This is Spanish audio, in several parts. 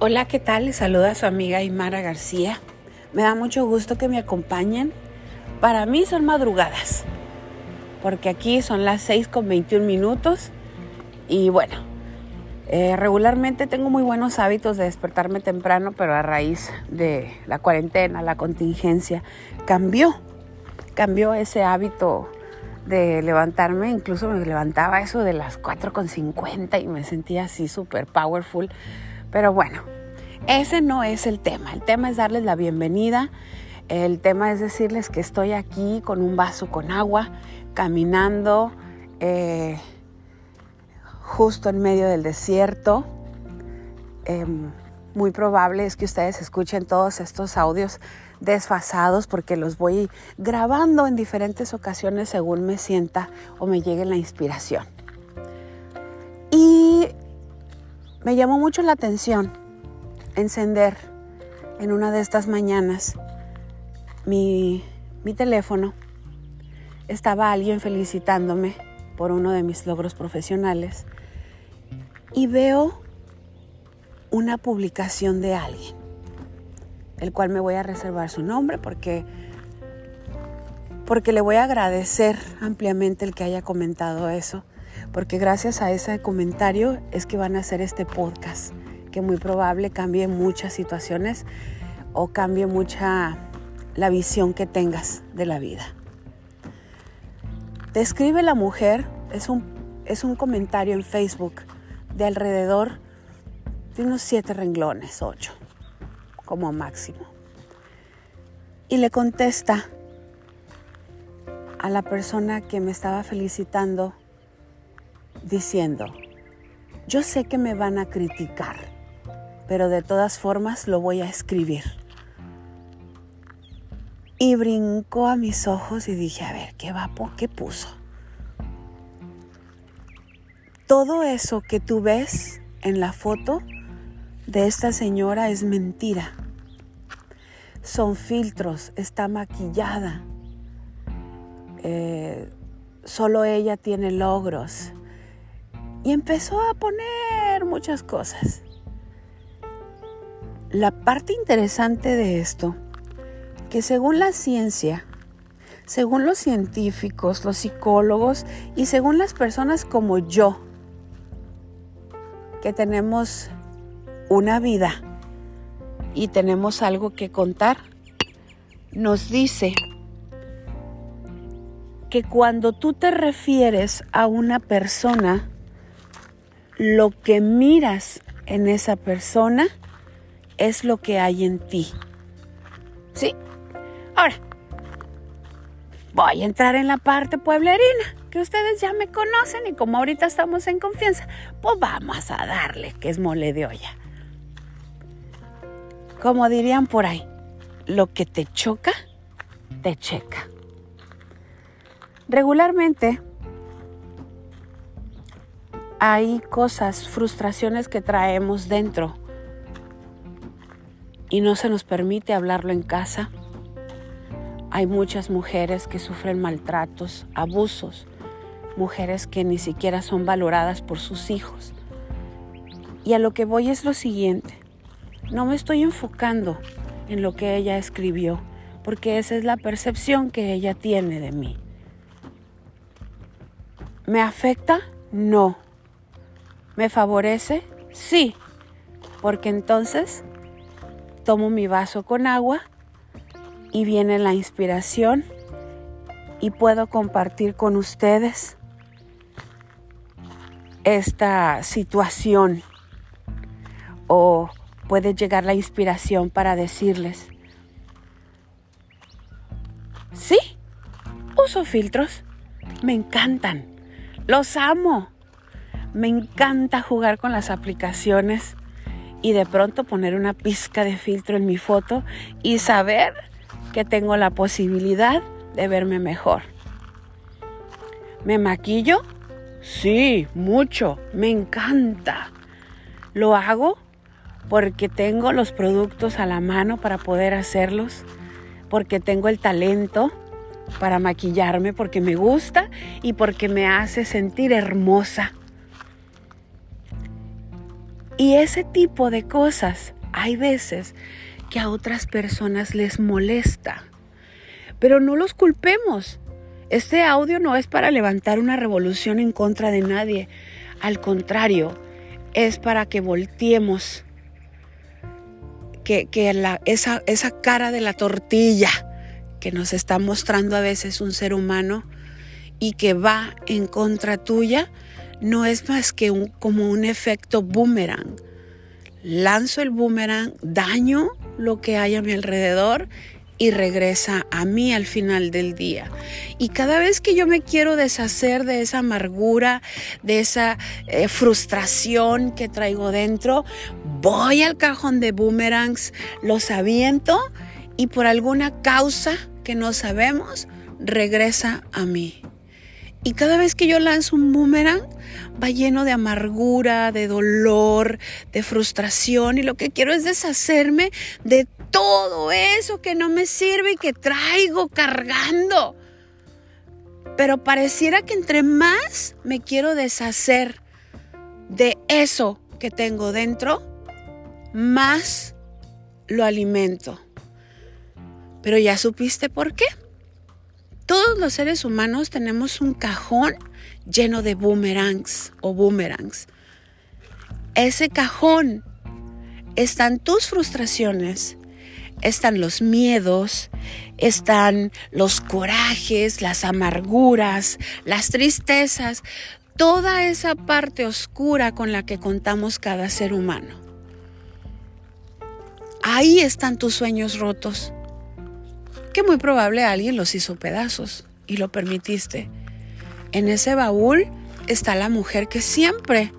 Hola, ¿qué tal? Les saluda su amiga Imara García. Me da mucho gusto que me acompañen. Para mí son madrugadas, porque aquí son las 6 con 21 minutos y bueno, eh, regularmente tengo muy buenos hábitos de despertarme temprano, pero a raíz de la cuarentena, la contingencia, cambió, cambió ese hábito de levantarme, incluso me levantaba eso de las 4.50 y me sentía así súper powerful pero bueno, ese no es el tema. El tema es darles la bienvenida. El tema es decirles que estoy aquí con un vaso con agua, caminando eh, justo en medio del desierto. Em, muy probable es que ustedes escuchen todos estos audios desfasados porque los voy grabando en diferentes ocasiones según me sienta o me llegue la inspiración. Me llamó mucho la atención encender en una de estas mañanas mi, teléfono. Estaba alguien felicitándome por uno de mis logros profesionales y veo una publicación de alguien, el cual me voy a reservar su nombre porque porque le voy a agradecer ampliamente el que haya comentado eso porque gracias a ese comentario es que van a hacer este podcast, que muy probable cambie muchas situaciones o cambie mucha la visión que tengas de la vida. Describe la mujer, es un, es un comentario en Facebook de alrededor de unos siete renglones, ocho, como máximo. Y le contesta a la persona que me estaba felicitando diciendo, yo sé que me van a criticar, pero de todas formas lo voy a escribir. Y brincó a mis ojos y dije, a ver, ¿qué vapo? ¿Qué puso? Todo eso que tú ves en la foto de esta señora es mentira. Son filtros, está maquillada. Eh, solo ella tiene logros y empezó a poner muchas cosas. La parte interesante de esto, que según la ciencia, según los científicos, los psicólogos y según las personas como yo, que tenemos una vida y tenemos algo que contar, nos dice que cuando tú te refieres a una persona, lo que miras en esa persona es lo que hay en ti. ¿Sí? Ahora, voy a entrar en la parte pueblerina, que ustedes ya me conocen y como ahorita estamos en confianza, pues vamos a darle, que es mole de olla. Como dirían por ahí, lo que te choca, te checa. Regularmente, hay cosas, frustraciones que traemos dentro y no se nos permite hablarlo en casa. Hay muchas mujeres que sufren maltratos, abusos, mujeres que ni siquiera son valoradas por sus hijos. Y a lo que voy es lo siguiente, no me estoy enfocando en lo que ella escribió, porque esa es la percepción que ella tiene de mí. ¿Me afecta? No. ¿Me favorece? Sí, porque entonces tomo mi vaso con agua y viene la inspiración y puedo compartir con ustedes esta situación o puede llegar la inspiración para decirles, sí, uso filtros, me encantan, los amo. Me encanta jugar con las aplicaciones y de pronto poner una pizca de filtro en mi foto y saber que tengo la posibilidad de verme mejor. ¿Me maquillo? Sí, mucho. Me encanta. Lo hago porque tengo los productos a la mano para poder hacerlos, porque tengo el talento para maquillarme, porque me gusta y porque me hace sentir hermosa Y ese tipo de cosas hay veces que a otras personas les molesta. Pero no los culpemos. Este audio no es para levantar una revolución en contra de nadie. Al contrario, es para que volteemos que, esa, esa cara de la tortilla que nos está mostrando a veces un ser humano y que va en contra tuya, no es más que un, como un efecto boomerang. Lanzo el boomerang, daño lo que hay a mi alrededor y regresa a mí al final del día. Y cada vez que yo me quiero deshacer de esa amargura, de esa eh, frustración que traigo dentro, voy al cajón de boomerangs, los aviento y por alguna causa que no sabemos, regresa a mí. Y cada vez que yo lanzo un boomerang, va lleno de amargura, de dolor, de frustración. Y lo que quiero es deshacerme de todo eso que no me sirve y que traigo cargando. Pero pareciera que entre más me quiero deshacer de eso que tengo dentro, más lo alimento. Pero ya supiste por qué. Todos los seres humanos tenemos un cajón lleno de boomerangs o boomerangs. Ese cajón están tus frustraciones, están los miedos, están los corajes, las amarguras, las tristezas, toda esa parte oscura con la que contamos cada ser humano. Ahí están tus sueños rotos muy probable alguien los hizo pedazos y lo permitiste. En ese baúl está la mujer que siempre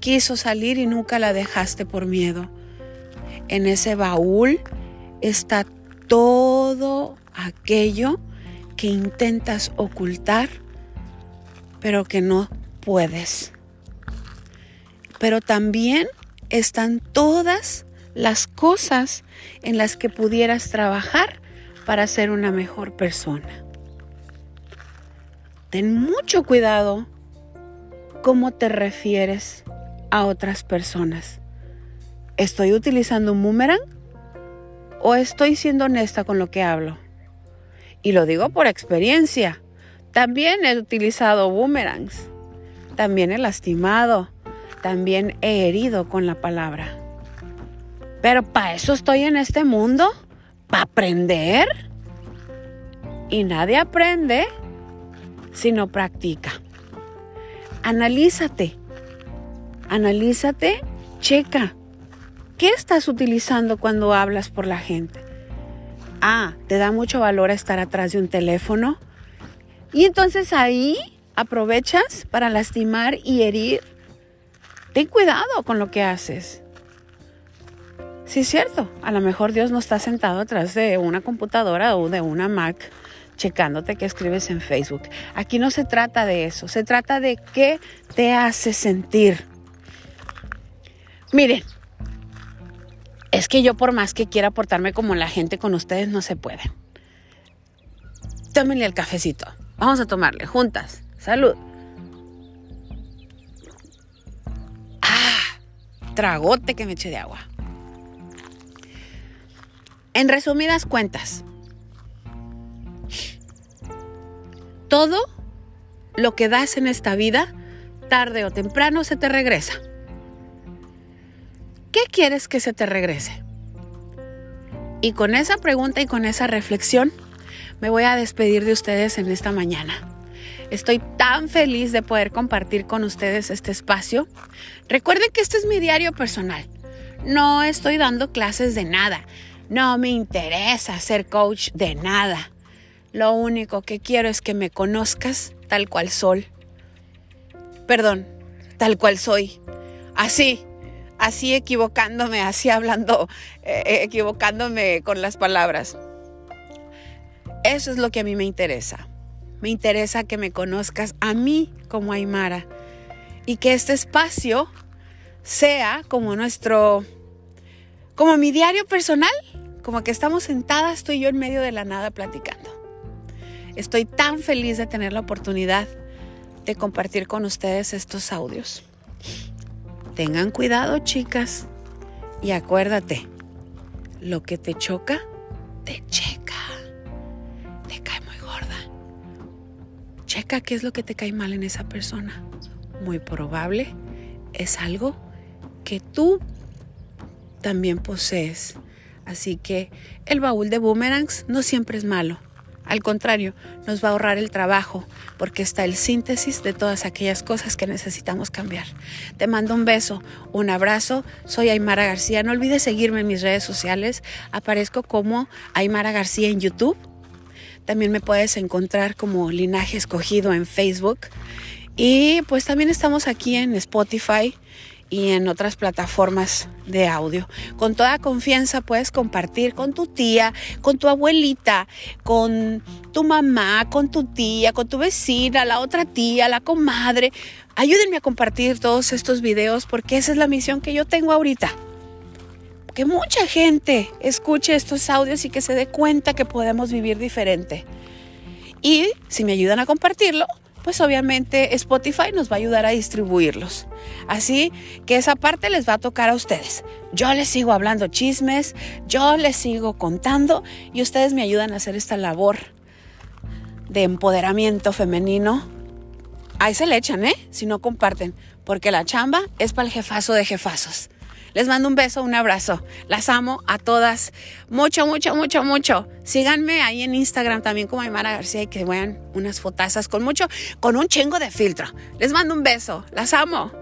quiso salir y nunca la dejaste por miedo. En ese baúl está todo aquello que intentas ocultar, pero que no puedes. Pero también están todas las cosas en las que pudieras trabajar para ser una mejor persona. Ten mucho cuidado cómo te refieres a otras personas. ¿Estoy utilizando un boomerang o estoy siendo honesta con lo que hablo? Y lo digo por experiencia. También he utilizado boomerangs. También he lastimado. También he herido con la palabra. Pero para eso estoy en este mundo para aprender. Y nadie aprende si no practica. Analízate. Analízate, checa. ¿Qué estás utilizando cuando hablas por la gente? Ah, te da mucho valor estar atrás de un teléfono. Y entonces ahí aprovechas para lastimar y herir. Ten cuidado con lo que haces. Sí, es cierto. A lo mejor Dios no está sentado atrás de una computadora o de una Mac checándote qué escribes en Facebook. Aquí no se trata de eso. Se trata de qué te hace sentir. Miren, es que yo por más que quiera portarme como la gente con ustedes, no se puede. Tómenle el cafecito. Vamos a tomarle juntas. Salud. Ah, tragote que me eche de agua. En resumidas cuentas, todo lo que das en esta vida, tarde o temprano se te regresa. ¿Qué quieres que se te regrese? Y con esa pregunta y con esa reflexión, me voy a despedir de ustedes en esta mañana. Estoy tan feliz de poder compartir con ustedes este espacio. Recuerden que este es mi diario personal. No estoy dando clases de nada. No me interesa ser coach de nada. Lo único que quiero es que me conozcas tal cual soy. Perdón, tal cual soy. Así, así equivocándome, así hablando, eh, eh, equivocándome con las palabras. Eso es lo que a mí me interesa. Me interesa que me conozcas a mí como Aymara y que este espacio sea como nuestro, como mi diario personal como que estamos sentadas tú y yo en medio de la nada platicando. Estoy tan feliz de tener la oportunidad de compartir con ustedes estos audios. Tengan cuidado, chicas. Y acuérdate, lo que te choca, te checa. Te cae muy gorda. Checa qué es lo que te cae mal en esa persona. Muy probable es algo que tú también posees. Así que el baúl de boomerangs no siempre es malo. Al contrario, nos va a ahorrar el trabajo porque está el síntesis de todas aquellas cosas que necesitamos cambiar. Te mando un beso, un abrazo. Soy Aymara García. No olvides seguirme en mis redes sociales. Aparezco como Aymara García en YouTube. También me puedes encontrar como Linaje Escogido en Facebook. Y pues también estamos aquí en Spotify y en otras plataformas de audio. Con toda confianza puedes compartir con tu tía, con tu abuelita, con tu mamá, con tu tía, con tu vecina, la otra tía, la comadre. Ayúdenme a compartir todos estos videos porque esa es la misión que yo tengo ahorita. Que mucha gente escuche estos audios y que se dé cuenta que podemos vivir diferente. Y si me ayudan a compartirlo, pues obviamente Spotify nos va a ayudar a distribuirlos. Así que esa parte les va a tocar a ustedes. Yo les sigo hablando chismes, yo les sigo contando y ustedes me ayudan a hacer esta labor de empoderamiento femenino. Ahí se le echan, ¿eh? Si no comparten, porque la chamba es para el jefazo de jefazos. Les mando un beso, un abrazo. Las amo a todas. Mucho, mucho, mucho, mucho. Síganme ahí en Instagram también como Aymara García y que vean unas fotazas con mucho, con un chingo de filtro. Les mando un beso. Las amo.